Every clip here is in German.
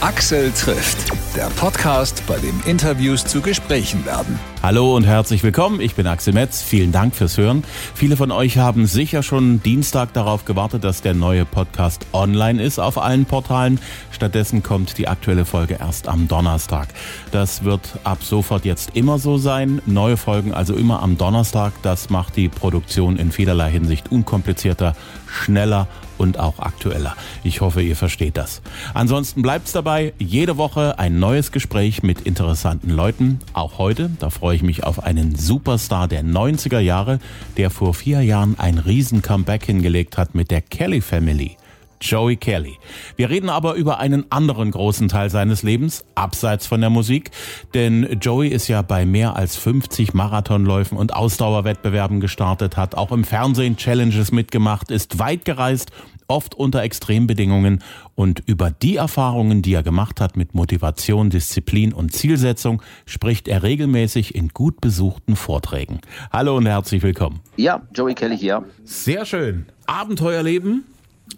Axel trifft, der Podcast, bei dem Interviews zu Gesprächen werden. Hallo und herzlich willkommen, ich bin Axel Metz, vielen Dank fürs Hören. Viele von euch haben sicher schon Dienstag darauf gewartet, dass der neue Podcast online ist auf allen Portalen. Stattdessen kommt die aktuelle Folge erst am Donnerstag. Das wird ab sofort jetzt immer so sein. Neue Folgen also immer am Donnerstag. Das macht die Produktion in vielerlei Hinsicht unkomplizierter, schneller und auch aktueller. Ich hoffe, ihr versteht das. Ansonsten bleibt's dabei. Jede Woche ein neues Gespräch mit interessanten Leuten. Auch heute, da freue ich mich auf einen Superstar der 90er Jahre, der vor vier Jahren ein riesen Comeback hingelegt hat mit der Kelly Family. Joey Kelly. Wir reden aber über einen anderen großen Teil seines Lebens, abseits von der Musik, denn Joey ist ja bei mehr als 50 Marathonläufen und Ausdauerwettbewerben gestartet, hat auch im Fernsehen Challenges mitgemacht, ist weit gereist, oft unter Extrembedingungen und über die Erfahrungen, die er gemacht hat mit Motivation, Disziplin und Zielsetzung, spricht er regelmäßig in gut besuchten Vorträgen. Hallo und herzlich willkommen. Ja, Joey Kelly hier. Sehr schön. Abenteuerleben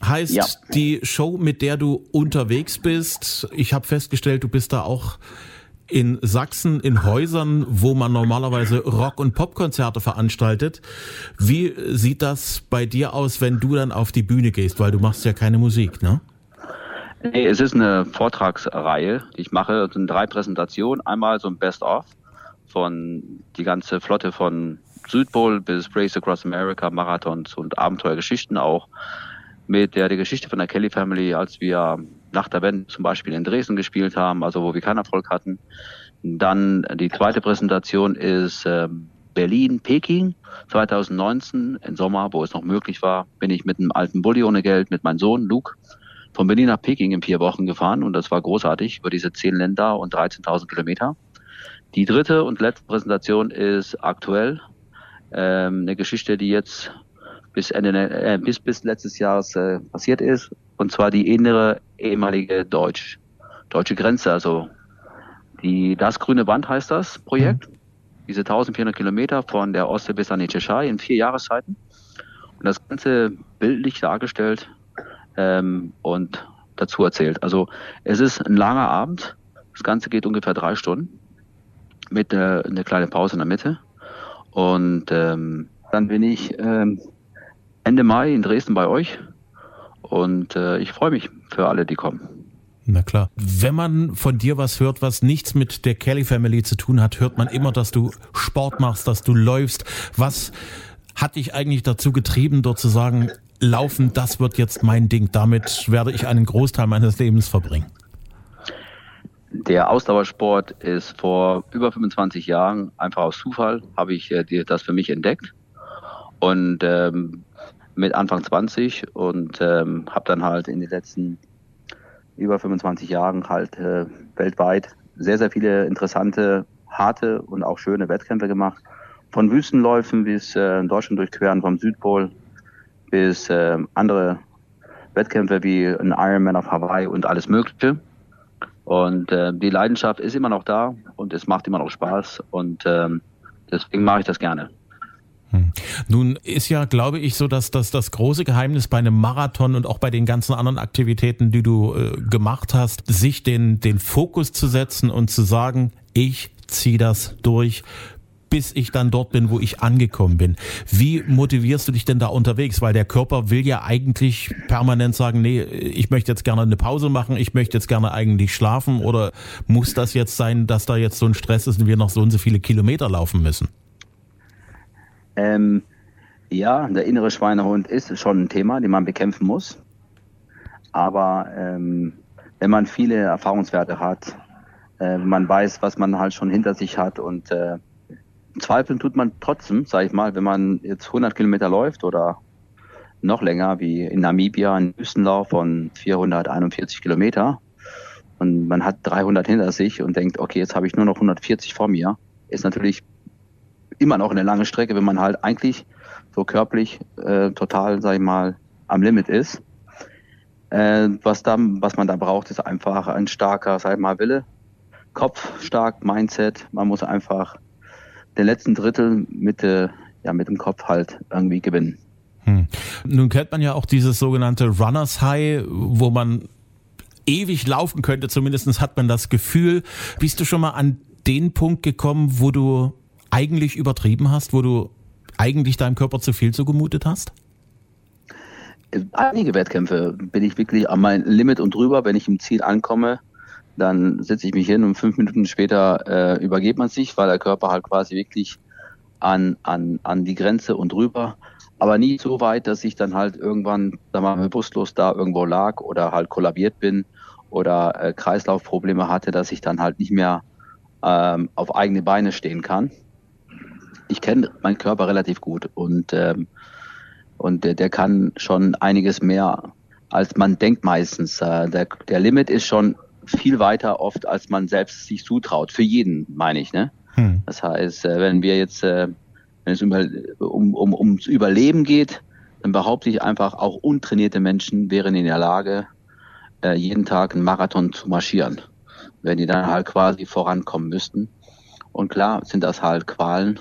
heißt ja. die Show, mit der du unterwegs bist. Ich habe festgestellt, du bist da auch in Sachsen in Häusern, wo man normalerweise Rock- und Popkonzerte veranstaltet. Wie sieht das bei dir aus, wenn du dann auf die Bühne gehst? Weil du machst ja keine Musik, ne? Nee, es ist eine Vortragsreihe, die ich mache. Es sind drei Präsentationen. Einmal so ein Best-of von die ganze Flotte von Südpol bis Race Across America, Marathons und Abenteuergeschichten auch mit der, der Geschichte von der Kelly Family, als wir nach der Band zum Beispiel in Dresden gespielt haben, also wo wir keinen Erfolg hatten. Dann die zweite Präsentation ist äh, Berlin, Peking 2019 im Sommer, wo es noch möglich war, bin ich mit einem alten Bulli ohne Geld mit meinem Sohn Luke von Berlin nach Peking in vier Wochen gefahren und das war großartig über diese zehn Länder und 13.000 Kilometer. Die dritte und letzte Präsentation ist aktuell ähm, eine Geschichte, die jetzt bis Ende, äh, bis, bis letztes Jahres äh, passiert ist. Und zwar die innere ehemalige Deutsch, deutsche Grenze. Also die, das grüne Band heißt das Projekt. Mhm. Diese 1400 Kilometer von der Ostsee bis an die Tschechei in vier Jahreszeiten. Und das Ganze bildlich dargestellt ähm, und dazu erzählt. Also es ist ein langer Abend. Das Ganze geht ungefähr drei Stunden mit äh, einer kleinen Pause in der Mitte. Und ähm, dann bin ich ähm, Ende Mai in Dresden bei euch. Und äh, ich freue mich für alle, die kommen. Na klar. Wenn man von dir was hört, was nichts mit der Kelly Family zu tun hat, hört man immer, dass du Sport machst, dass du läufst. Was hat dich eigentlich dazu getrieben, dort zu sagen, laufen, das wird jetzt mein Ding. Damit werde ich einen Großteil meines Lebens verbringen. Der Ausdauersport ist vor über 25 Jahren einfach aus Zufall habe ich äh, das für mich entdeckt und ähm, mit Anfang 20 und ähm, habe dann halt in den letzten über 25 Jahren halt äh, weltweit sehr, sehr viele interessante, harte und auch schöne Wettkämpfe gemacht. Von Wüstenläufen bis äh, Deutschland durchqueren, vom Südpol bis äh, andere Wettkämpfe wie ein Ironman auf Hawaii und alles Mögliche. Und äh, die Leidenschaft ist immer noch da und es macht immer noch Spaß und ähm, deswegen mache ich das gerne. Hm. Nun ist ja, glaube ich, so, dass, dass das große Geheimnis bei einem Marathon und auch bei den ganzen anderen Aktivitäten, die du äh, gemacht hast, sich den, den Fokus zu setzen und zu sagen, ich ziehe das durch, bis ich dann dort bin, wo ich angekommen bin. Wie motivierst du dich denn da unterwegs? Weil der Körper will ja eigentlich permanent sagen, nee, ich möchte jetzt gerne eine Pause machen, ich möchte jetzt gerne eigentlich schlafen oder muss das jetzt sein, dass da jetzt so ein Stress ist und wir noch so und so viele Kilometer laufen müssen? Ähm, ja, der innere Schweinehund ist schon ein Thema, den man bekämpfen muss. Aber ähm, wenn man viele Erfahrungswerte hat, äh, man weiß, was man halt schon hinter sich hat und äh, zweifeln tut man trotzdem, sage ich mal, wenn man jetzt 100 Kilometer läuft oder noch länger, wie in Namibia, ein Wüstenlauf von 441 Kilometer und man hat 300 hinter sich und denkt, okay, jetzt habe ich nur noch 140 vor mir, ist natürlich immer noch eine lange Strecke, wenn man halt eigentlich so körperlich äh, total, sag ich mal, am Limit ist. Äh, was, da, was man da braucht, ist einfach ein starker, sag ich mal, Wille, Kopf stark, Mindset. Man muss einfach den letzten Drittel mit, äh, ja, mit dem Kopf halt irgendwie gewinnen. Hm. Nun kennt man ja auch dieses sogenannte Runners High, wo man ewig laufen könnte. Zumindest hat man das Gefühl. Bist du schon mal an den Punkt gekommen, wo du eigentlich übertrieben hast, wo du eigentlich deinem Körper zu viel zugemutet hast? Einige Wettkämpfe bin ich wirklich an mein Limit und drüber. Wenn ich im Ziel ankomme, dann setze ich mich hin und fünf Minuten später äh, übergeht man sich, weil der Körper halt quasi wirklich an, an, an die Grenze und drüber. Aber nie so weit, dass ich dann halt irgendwann, wir mal, bewusstlos da irgendwo lag oder halt kollabiert bin oder äh, Kreislaufprobleme hatte, dass ich dann halt nicht mehr ähm, auf eigene Beine stehen kann. Ich kenne meinen Körper relativ gut und, ähm, und der, der kann schon einiges mehr, als man denkt meistens. Äh, der, der Limit ist schon viel weiter oft, als man selbst sich zutraut. Für jeden, meine ich. Ne? Hm. Das heißt, äh, wenn wir jetzt, äh, wenn es um, um, ums Überleben geht, dann behaupte ich einfach, auch untrainierte Menschen wären in der Lage, jeden Tag einen Marathon zu marschieren, wenn die dann halt quasi vorankommen müssten. Und klar sind das halt Qualen,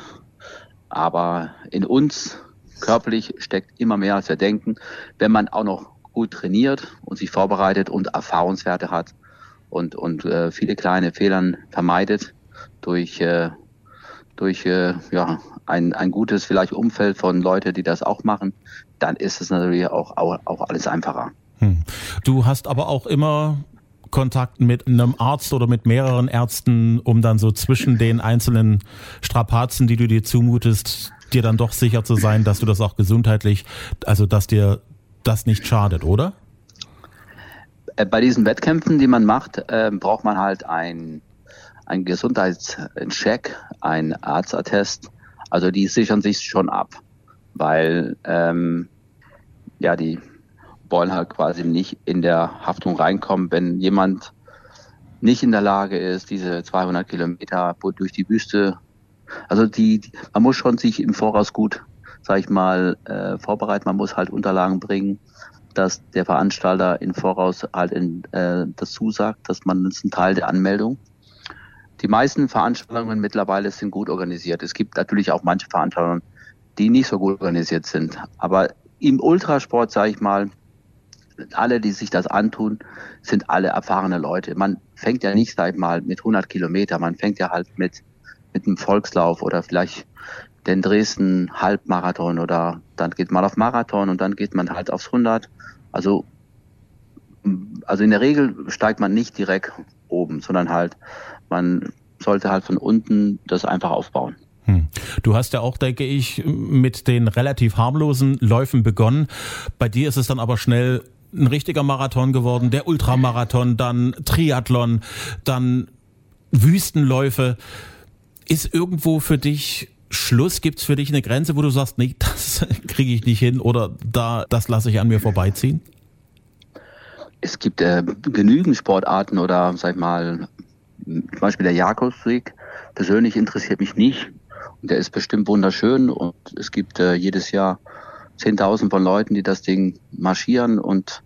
aber in uns körperlich steckt immer mehr, als wir denken. Wenn man auch noch gut trainiert und sich vorbereitet und Erfahrungswerte hat, und, und äh, viele kleine Fehlern vermeidet durch, äh, durch äh, ja, ein, ein gutes vielleicht Umfeld von Leuten, die das auch machen, dann ist es natürlich auch, auch, auch alles einfacher. Hm. Du hast aber auch immer Kontakt mit einem Arzt oder mit mehreren Ärzten, um dann so zwischen den einzelnen Strapazen, die du dir zumutest, dir dann doch sicher zu sein, dass du das auch gesundheitlich, also dass dir das nicht schadet, oder? Äh, bei diesen Wettkämpfen, die man macht, äh, braucht man halt ein, ein Gesundheitscheck, ein Arztattest. Also die sichern sich schon ab, weil ähm, ja die wollen halt quasi nicht in der Haftung reinkommen, wenn jemand nicht in der Lage ist, diese 200 Kilometer durch die Wüste, also die, die man muss schon sich im Voraus gut, sag ich mal, äh, vorbereiten, man muss halt Unterlagen bringen dass der Veranstalter in Voraus halt in, äh, das zusagt, dass man das ist ein Teil der Anmeldung. Die meisten Veranstaltungen mittlerweile sind gut organisiert. Es gibt natürlich auch manche Veranstaltungen, die nicht so gut organisiert sind. Aber im Ultrasport, sage ich mal, alle, die sich das antun, sind alle erfahrene Leute. Man fängt ja nicht, sag ich mal, mit 100 Kilometer. Man fängt ja halt mit, mit einem Volkslauf oder vielleicht den Dresden Halbmarathon oder dann geht man auf Marathon und dann geht man halt aufs 100 also, also in der Regel steigt man nicht direkt oben, sondern halt, man sollte halt von unten das einfach aufbauen. Hm. Du hast ja auch, denke ich, mit den relativ harmlosen Läufen begonnen. Bei dir ist es dann aber schnell ein richtiger Marathon geworden, der Ultramarathon, dann Triathlon, dann Wüstenläufe. Ist irgendwo für dich Schluss? Gibt es für dich eine Grenze, wo du sagst, nee, das kriege ich nicht hin oder da, das lasse ich an mir vorbeiziehen? Es gibt äh, genügend Sportarten oder sag ich mal, zum Beispiel der Jakobsweg. Persönlich interessiert mich nicht. Und der ist bestimmt wunderschön und es gibt äh, jedes Jahr 10.000 von Leuten, die das Ding marschieren und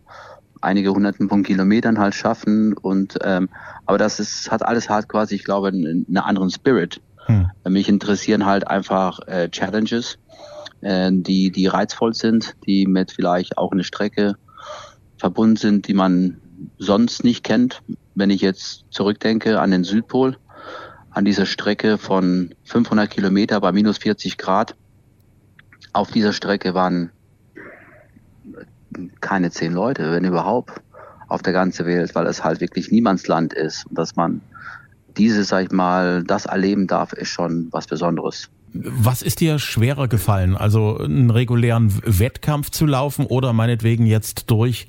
einige hunderten von Kilometern halt schaffen und ähm, aber das ist hat alles halt quasi ich glaube einen, einen anderen Spirit hm. Mich interessieren halt einfach äh, Challenges, äh, die, die reizvoll sind, die mit vielleicht auch eine Strecke verbunden sind, die man sonst nicht kennt. Wenn ich jetzt zurückdenke an den Südpol, an dieser Strecke von 500 Kilometer bei minus 40 Grad, auf dieser Strecke waren keine zehn Leute, wenn überhaupt, auf der ganzen Welt, weil es halt wirklich Niemandsland ist und dass man diese, sag ich mal, das erleben darf, ist schon was Besonderes. Was ist dir schwerer gefallen? Also einen regulären Wettkampf zu laufen oder meinetwegen jetzt durch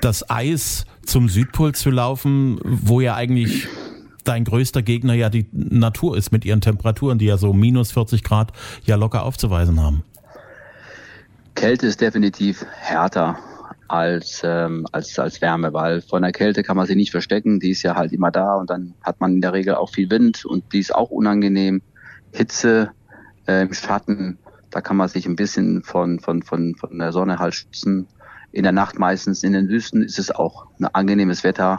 das Eis zum Südpol zu laufen, wo ja eigentlich dein größter Gegner ja die Natur ist mit ihren Temperaturen, die ja so minus 40 Grad ja locker aufzuweisen haben. Kälte ist definitiv härter als, ähm, als, als Wärme, weil von der Kälte kann man sie nicht verstecken, die ist ja halt immer da und dann hat man in der Regel auch viel Wind und die ist auch unangenehm. Hitze äh, im Schatten, da kann man sich ein bisschen von, von, von, von der Sonne halt schützen. In der Nacht meistens in den Wüsten ist es auch ein angenehmes Wetter,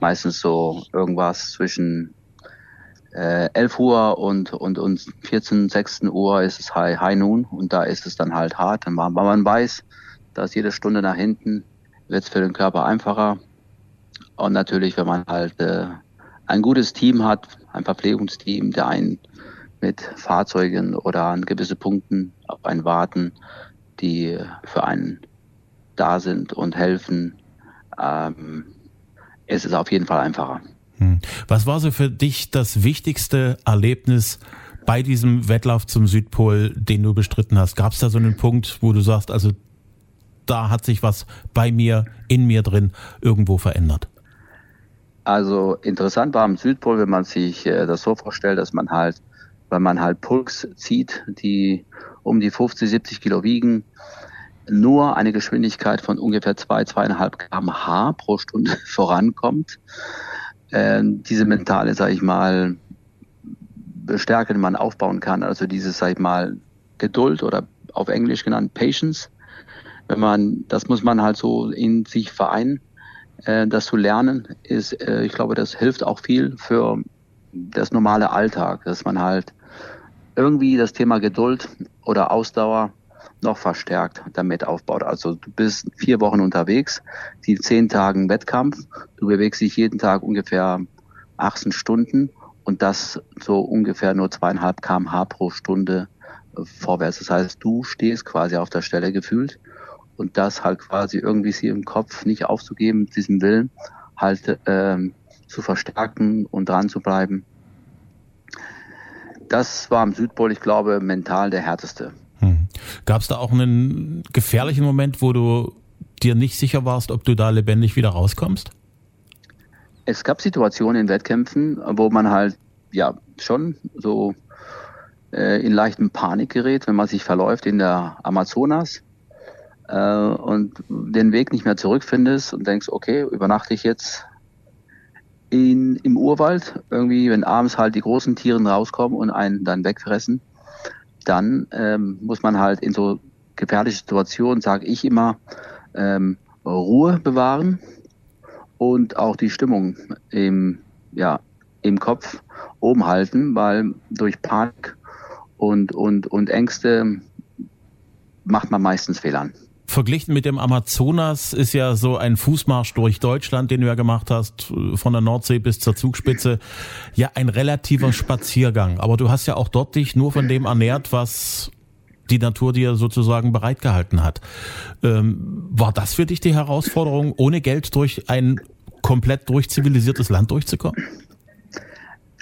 meistens so irgendwas zwischen äh, 11 Uhr und, und, und 14, 16 Uhr ist es High, High Noon und da ist es dann halt hart, weil man weiß, da ist jede Stunde nach hinten, wird es für den Körper einfacher. Und natürlich, wenn man halt äh, ein gutes Team hat, ein Verpflegungsteam, der einen mit Fahrzeugen oder an gewisse Punkten auf einen warten, die für einen da sind und helfen, ähm, ist es auf jeden Fall einfacher. Hm. Was war so für dich das wichtigste Erlebnis bei diesem Wettlauf zum Südpol, den du bestritten hast? Gab es da so einen Punkt, wo du sagst, also da hat sich was bei mir, in mir drin irgendwo verändert? Also interessant war am Südpol, wenn man sich äh, das so vorstellt, dass man halt, wenn man halt Pulks zieht, die um die 50, 70 Kilo wiegen, nur eine Geschwindigkeit von ungefähr zwei, zweieinhalb kmh pro Stunde vorankommt. Äh, diese mentale, sage ich mal, Stärke, die man aufbauen kann, also dieses, sag ich mal, Geduld oder auf Englisch genannt Patience. Wenn man, das muss man halt so in sich vereinen. Äh, das zu lernen ist, äh, ich glaube, das hilft auch viel für das normale Alltag, dass man halt irgendwie das Thema Geduld oder Ausdauer noch verstärkt damit aufbaut. Also du bist vier Wochen unterwegs, die zehn Tagen Wettkampf, du bewegst dich jeden Tag ungefähr 18 Stunden und das so ungefähr nur zweieinhalb kmh pro Stunde äh, vorwärts. Das heißt, du stehst quasi auf der Stelle gefühlt und das halt quasi irgendwie sie im Kopf nicht aufzugeben, diesen Willen halt ähm, zu verstärken und dran zu bleiben. Das war am Südpol, ich glaube, mental der härteste. Gab es da auch einen gefährlichen Moment, wo du dir nicht sicher warst, ob du da lebendig wieder rauskommst? Es gab Situationen in Wettkämpfen, wo man halt ja schon so äh, in leichten Panik gerät, wenn man sich verläuft in der Amazonas äh, und den Weg nicht mehr zurückfindest und denkst, okay, übernachte ich jetzt in, im Urwald, irgendwie, wenn abends halt die großen Tiere rauskommen und einen dann wegfressen dann ähm, muss man halt in so gefährliche Situationen, sage ich immer, ähm, Ruhe bewahren und auch die Stimmung im, ja, im Kopf oben halten, weil durch Panik und, und, und Ängste macht man meistens Fehler. Verglichen mit dem Amazonas ist ja so ein Fußmarsch durch Deutschland, den du ja gemacht hast, von der Nordsee bis zur Zugspitze, ja ein relativer Spaziergang. Aber du hast ja auch dort dich nur von dem ernährt, was die Natur dir sozusagen bereitgehalten hat. Ähm, war das für dich die Herausforderung, ohne Geld durch ein komplett durchzivilisiertes Land durchzukommen?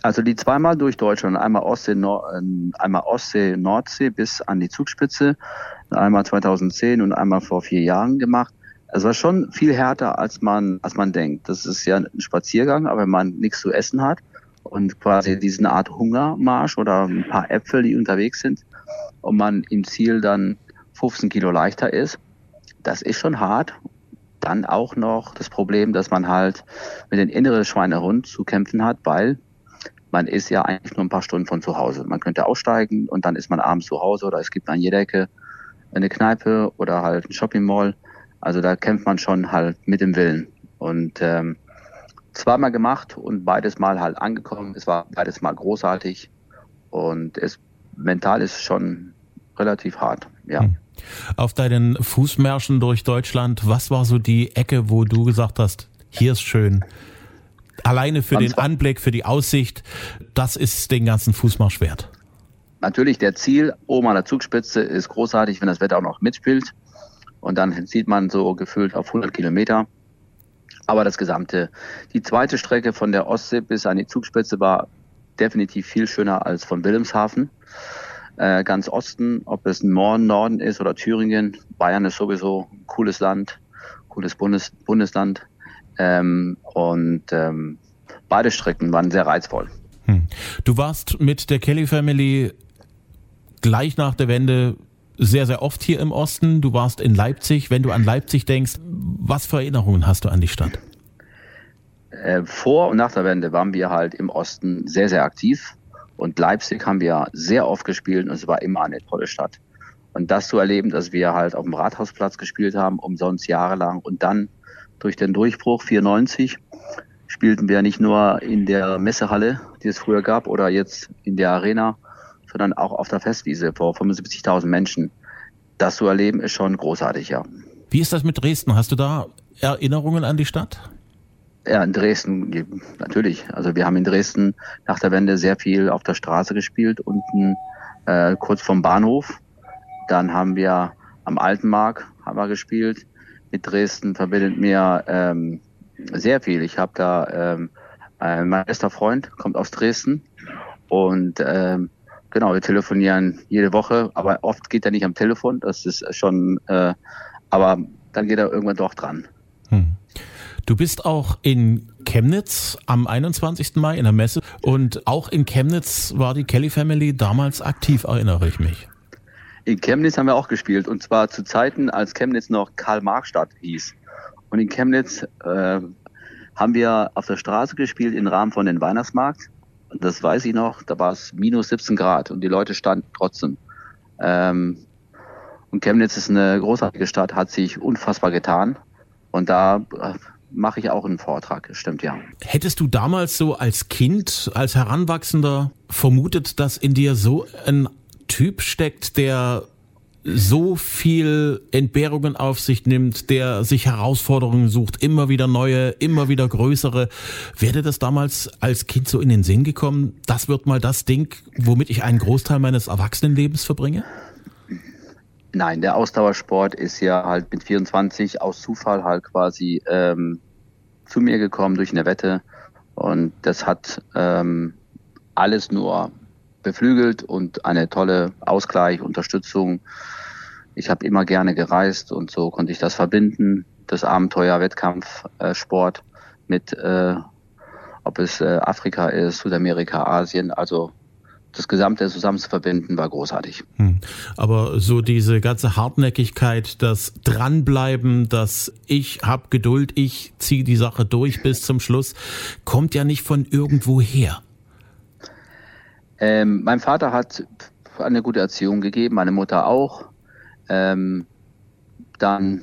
Also die zweimal durch Deutschland, einmal Ostsee, Nord, äh, einmal Ostsee, Nordsee bis an die Zugspitze, einmal 2010 und einmal vor vier Jahren gemacht. Es war schon viel härter, als man, als man denkt. Das ist ja ein Spaziergang, aber wenn man nichts zu essen hat und quasi diesen Art Hungermarsch oder ein paar Äpfel, die unterwegs sind und man im Ziel dann 15 Kilo leichter ist, das ist schon hart. Dann auch noch das Problem, dass man halt mit den inneren Schweinehund zu kämpfen hat, weil man ist ja eigentlich nur ein paar Stunden von zu Hause. Man könnte aussteigen und dann ist man abends zu Hause oder es gibt an jeder Ecke eine Kneipe oder halt ein Shopping Mall. Also da kämpft man schon halt mit dem Willen. Und ähm, zweimal gemacht und beides Mal halt angekommen. Es war beides Mal großartig und es mental ist schon relativ hart, ja. Hm. Auf deinen Fußmärschen durch Deutschland, was war so die Ecke, wo du gesagt hast, hier ist schön, alleine für den Anblick, für die Aussicht, das ist den ganzen Fußmarsch wert. Natürlich, der Ziel oben an der Zugspitze ist großartig, wenn das Wetter auch noch mitspielt. Und dann sieht man so gefühlt auf 100 Kilometer. Aber das Gesamte, die zweite Strecke von der Ostsee bis an die Zugspitze war definitiv viel schöner als von Wilhelmshaven. Äh, ganz Osten, ob es Norden, Norden ist oder Thüringen. Bayern ist sowieso ein cooles Land, cooles Bundes, Bundesland. Ähm, und ähm, beide Strecken waren sehr reizvoll. Hm. Du warst mit der Kelly Family gleich nach der Wende sehr, sehr oft hier im Osten. Du warst in Leipzig. Wenn du an Leipzig denkst, was für Erinnerungen hast du an die Stadt? Äh, vor und nach der Wende waren wir halt im Osten sehr, sehr aktiv. Und Leipzig haben wir sehr oft gespielt und es war immer eine tolle Stadt. Und das zu erleben, dass wir halt auf dem Rathausplatz gespielt haben, umsonst jahrelang und dann durch den Durchbruch 94 spielten wir nicht nur in der Messehalle, die es früher gab, oder jetzt in der Arena, sondern auch auf der Festwiese vor 75.000 Menschen. Das zu erleben ist schon großartig, ja. Wie ist das mit Dresden? Hast du da Erinnerungen an die Stadt? Ja, in Dresden, natürlich. Also wir haben in Dresden nach der Wende sehr viel auf der Straße gespielt, unten äh, kurz vom Bahnhof. Dann haben wir am Altenmark haben wir gespielt. Mit Dresden verbindet mir ähm, sehr viel. Ich habe da ähm, äh, mein bester Freund kommt aus Dresden und ähm, genau, wir telefonieren jede Woche, aber oft geht er nicht am Telefon. Das ist schon, äh, aber dann geht er irgendwann doch dran. Hm. Du bist auch in Chemnitz am 21. Mai in der Messe und auch in Chemnitz war die Kelly Family damals aktiv, erinnere ich mich. In Chemnitz haben wir auch gespielt und zwar zu Zeiten, als Chemnitz noch Karl-Marx-Stadt hieß. Und in Chemnitz äh, haben wir auf der Straße gespielt im Rahmen von den Weihnachtsmarkt. Das weiß ich noch, da war es minus 17 Grad und die Leute standen trotzdem. Ähm, und Chemnitz ist eine großartige Stadt, hat sich unfassbar getan. Und da äh, mache ich auch einen Vortrag, stimmt ja. Hättest du damals so als Kind, als Heranwachsender vermutet, dass in dir so ein Typ steckt, der so viel Entbehrungen auf sich nimmt, der sich Herausforderungen sucht, immer wieder neue, immer wieder größere. Wäre das damals als Kind so in den Sinn gekommen? Das wird mal das Ding, womit ich einen Großteil meines Erwachsenenlebens verbringe? Nein, der Ausdauersport ist ja halt mit 24 aus Zufall halt quasi ähm, zu mir gekommen durch eine Wette und das hat ähm, alles nur beflügelt und eine tolle Ausgleich, Unterstützung. Ich habe immer gerne gereist und so konnte ich das verbinden, das Abenteuer, Wettkampf, äh, Sport mit, äh, ob es äh, Afrika ist, Südamerika, Asien, also das Gesamte zusammen zu verbinden, war großartig. Hm. Aber so diese ganze Hartnäckigkeit, das Dranbleiben, das ich hab Geduld, ich ziehe die Sache durch bis zum Schluss, kommt ja nicht von irgendwo her. Ähm, mein Vater hat eine gute Erziehung gegeben, meine Mutter auch. Ähm, dann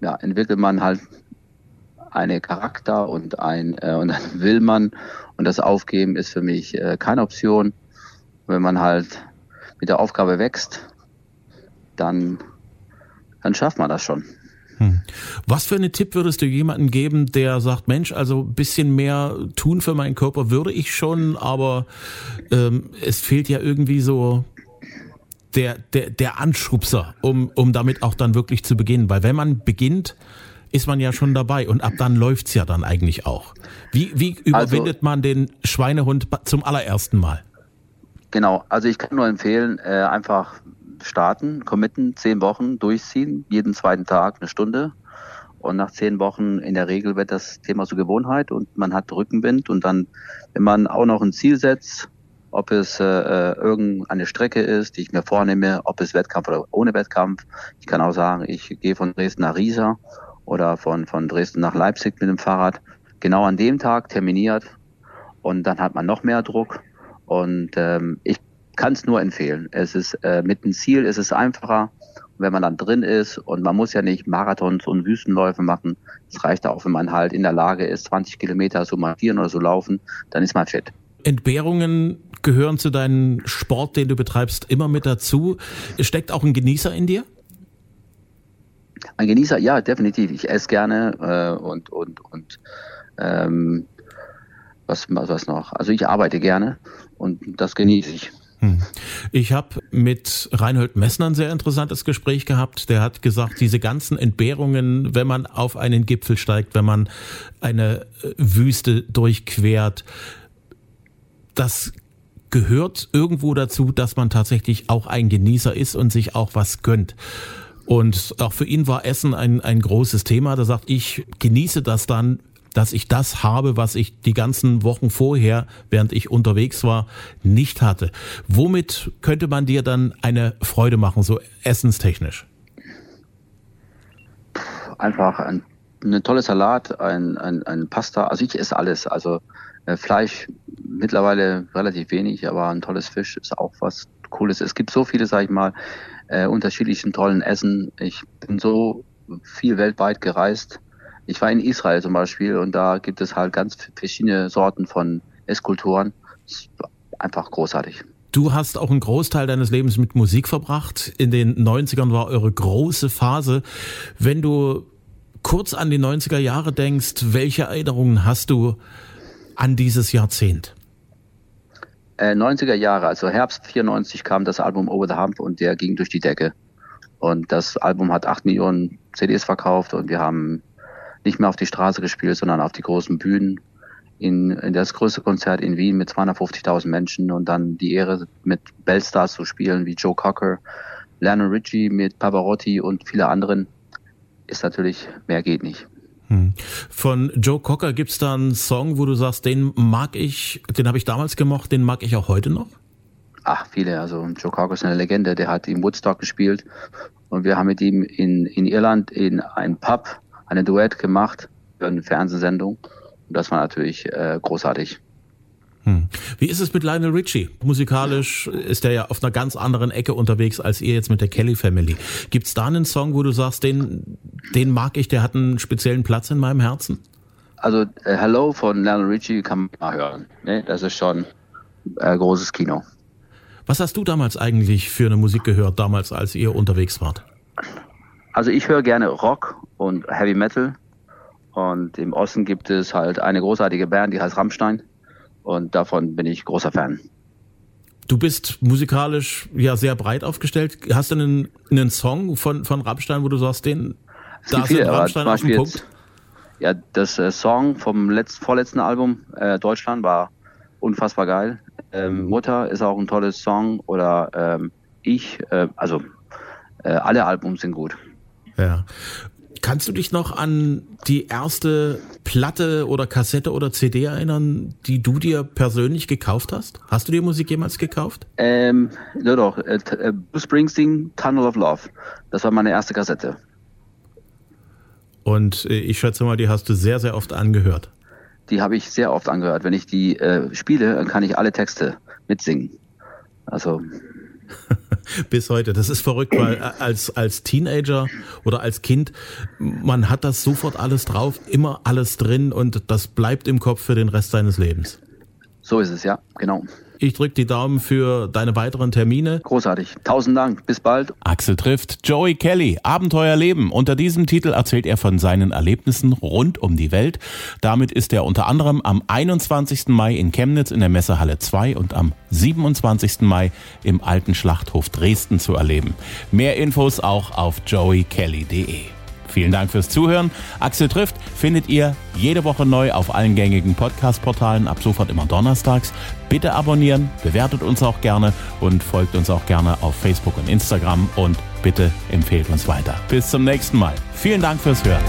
ja, entwickelt man halt eine Charakter und ein äh, und dann will man und das Aufgeben ist für mich äh, keine Option wenn man halt mit der Aufgabe wächst, dann, dann schafft man das schon. Hm. Was für einen Tipp würdest du jemandem geben, der sagt, Mensch, also ein bisschen mehr tun für meinen Körper würde ich schon, aber ähm, es fehlt ja irgendwie so der, der, der Anschubser, um, um damit auch dann wirklich zu beginnen. Weil wenn man beginnt, ist man ja schon dabei und ab dann läuft's ja dann eigentlich auch. Wie, wie überwindet also, man den Schweinehund zum allerersten Mal? Genau, also ich kann nur empfehlen, äh, einfach starten, committen, zehn Wochen durchziehen, jeden zweiten Tag eine Stunde. Und nach zehn Wochen in der Regel wird das Thema zur Gewohnheit und man hat Rückenwind. Und dann, wenn man auch noch ein Ziel setzt, ob es äh, äh irgendeine Strecke ist, die ich mir vornehme, ob es Wettkampf oder ohne Wettkampf. Ich kann auch sagen, ich gehe von Dresden nach Riesa oder von, von Dresden nach Leipzig mit dem Fahrrad. Genau an dem Tag terminiert und dann hat man noch mehr Druck und ähm, ich kann es nur empfehlen. Es ist äh, mit dem Ziel ist es einfacher, wenn man dann drin ist und man muss ja nicht Marathons und Wüstenläufe machen. Es reicht auch, wenn man halt in der Lage ist, 20 Kilometer so marschieren oder so laufen, dann ist man fit. Entbehrungen gehören zu deinem Sport, den du betreibst, immer mit dazu. Steckt auch ein Genießer in dir? Ein Genießer, ja, definitiv. Ich esse gerne äh, und und und ähm, was was noch. Also ich arbeite gerne und das genieße ich. Hm. Ich habe mit Reinhold Messner ein sehr interessantes Gespräch gehabt. Der hat gesagt, diese ganzen Entbehrungen, wenn man auf einen Gipfel steigt, wenn man eine äh, Wüste durchquert, das gehört irgendwo dazu, dass man tatsächlich auch ein Genießer ist und sich auch was gönnt. Und auch für ihn war Essen ein, ein großes Thema. Da sagt, ich genieße das dann, dass ich das habe, was ich die ganzen Wochen vorher, während ich unterwegs war, nicht hatte. Womit könnte man dir dann eine Freude machen, so essenstechnisch? Einfach ein, ein tolles Salat, ein, ein, ein Pasta. Also ich esse alles. Also äh, Fleisch mittlerweile relativ wenig, aber ein tolles Fisch ist auch was Cooles. Es gibt so viele, sag ich mal, äh, unterschiedlichen tollen Essen. Ich bin so viel weltweit gereist ich war in Israel zum Beispiel und da gibt es halt ganz verschiedene Sorten von Esskulturen. Einfach großartig. Du hast auch einen Großteil deines Lebens mit Musik verbracht. In den 90ern war eure große Phase. Wenn du kurz an die 90er Jahre denkst, welche Erinnerungen hast du an dieses Jahrzehnt? Äh, 90er Jahre, also Herbst 94 kam das Album Over the Hump und der ging durch die Decke. Und das Album hat acht Millionen CDs verkauft und wir haben nicht mehr auf die Straße gespielt, sondern auf die großen Bühnen. In, in das größte Konzert in Wien mit 250.000 Menschen und dann die Ehre mit Bellstars zu spielen wie Joe Cocker, Lionel Richie mit Pavarotti und viele anderen ist natürlich mehr geht nicht. Hm. Von Joe Cocker gibt's da einen Song, wo du sagst, den mag ich, den habe ich damals gemocht, den mag ich auch heute noch? Ach, viele. Also Joe Cocker ist eine Legende, der hat im Woodstock gespielt und wir haben mit ihm in, in Irland in einem Pub eine Duett gemacht für eine Fernsehsendung und das war natürlich äh, großartig. Hm. Wie ist es mit Lionel Richie? Musikalisch ist er ja auf einer ganz anderen Ecke unterwegs als ihr jetzt mit der Kelly Family. Gibt's da einen Song, wo du sagst, den, den mag ich, der hat einen speziellen Platz in meinem Herzen? Also äh, Hello von Lionel Richie kann man mal hören. Ne? Das ist schon äh, großes Kino. Was hast du damals eigentlich für eine Musik gehört, damals, als ihr unterwegs wart? Also ich höre gerne Rock und Heavy Metal. Und im Osten gibt es halt eine großartige Band, die heißt Rammstein. Und davon bin ich großer Fan. Du bist musikalisch ja sehr breit aufgestellt. Hast du einen, einen Song von, von Rammstein, wo du sagst, den da ist Rammstein auf dem Punkt? ja, das äh, Song vom letzt, vorletzten Album äh, Deutschland war unfassbar geil. Ähm, Mutter ist auch ein tolles Song oder ähm, ich, äh, also äh, alle Albums sind gut. Ja. Kannst du dich noch an die erste Platte oder Kassette oder CD erinnern, die du dir persönlich gekauft hast? Hast du dir Musik jemals gekauft? Ähm, ja doch, äh, äh, Bruce Springsteen, Tunnel of Love. Das war meine erste Kassette. Und äh, ich schätze mal, die hast du sehr, sehr oft angehört. Die habe ich sehr oft angehört. Wenn ich die äh, spiele, dann kann ich alle Texte mitsingen. Also bis heute. Das ist verrückt, weil als, als Teenager oder als Kind, man hat das sofort alles drauf, immer alles drin und das bleibt im Kopf für den Rest seines Lebens. So ist es, ja, genau. Ich drücke die Daumen für deine weiteren Termine. Großartig. Tausend Dank. Bis bald. Axel trifft Joey Kelly. Abenteuerleben. Unter diesem Titel erzählt er von seinen Erlebnissen rund um die Welt. Damit ist er unter anderem am 21. Mai in Chemnitz in der Messehalle 2 und am 27. Mai im Alten Schlachthof Dresden zu erleben. Mehr Infos auch auf joeykelly.de. Vielen Dank fürs Zuhören. Axel trifft findet ihr jede Woche neu auf allen gängigen Podcast-Portalen, ab sofort immer donnerstags. Bitte abonnieren, bewertet uns auch gerne und folgt uns auch gerne auf Facebook und Instagram und bitte empfehlt uns weiter. Bis zum nächsten Mal. Vielen Dank fürs Hören.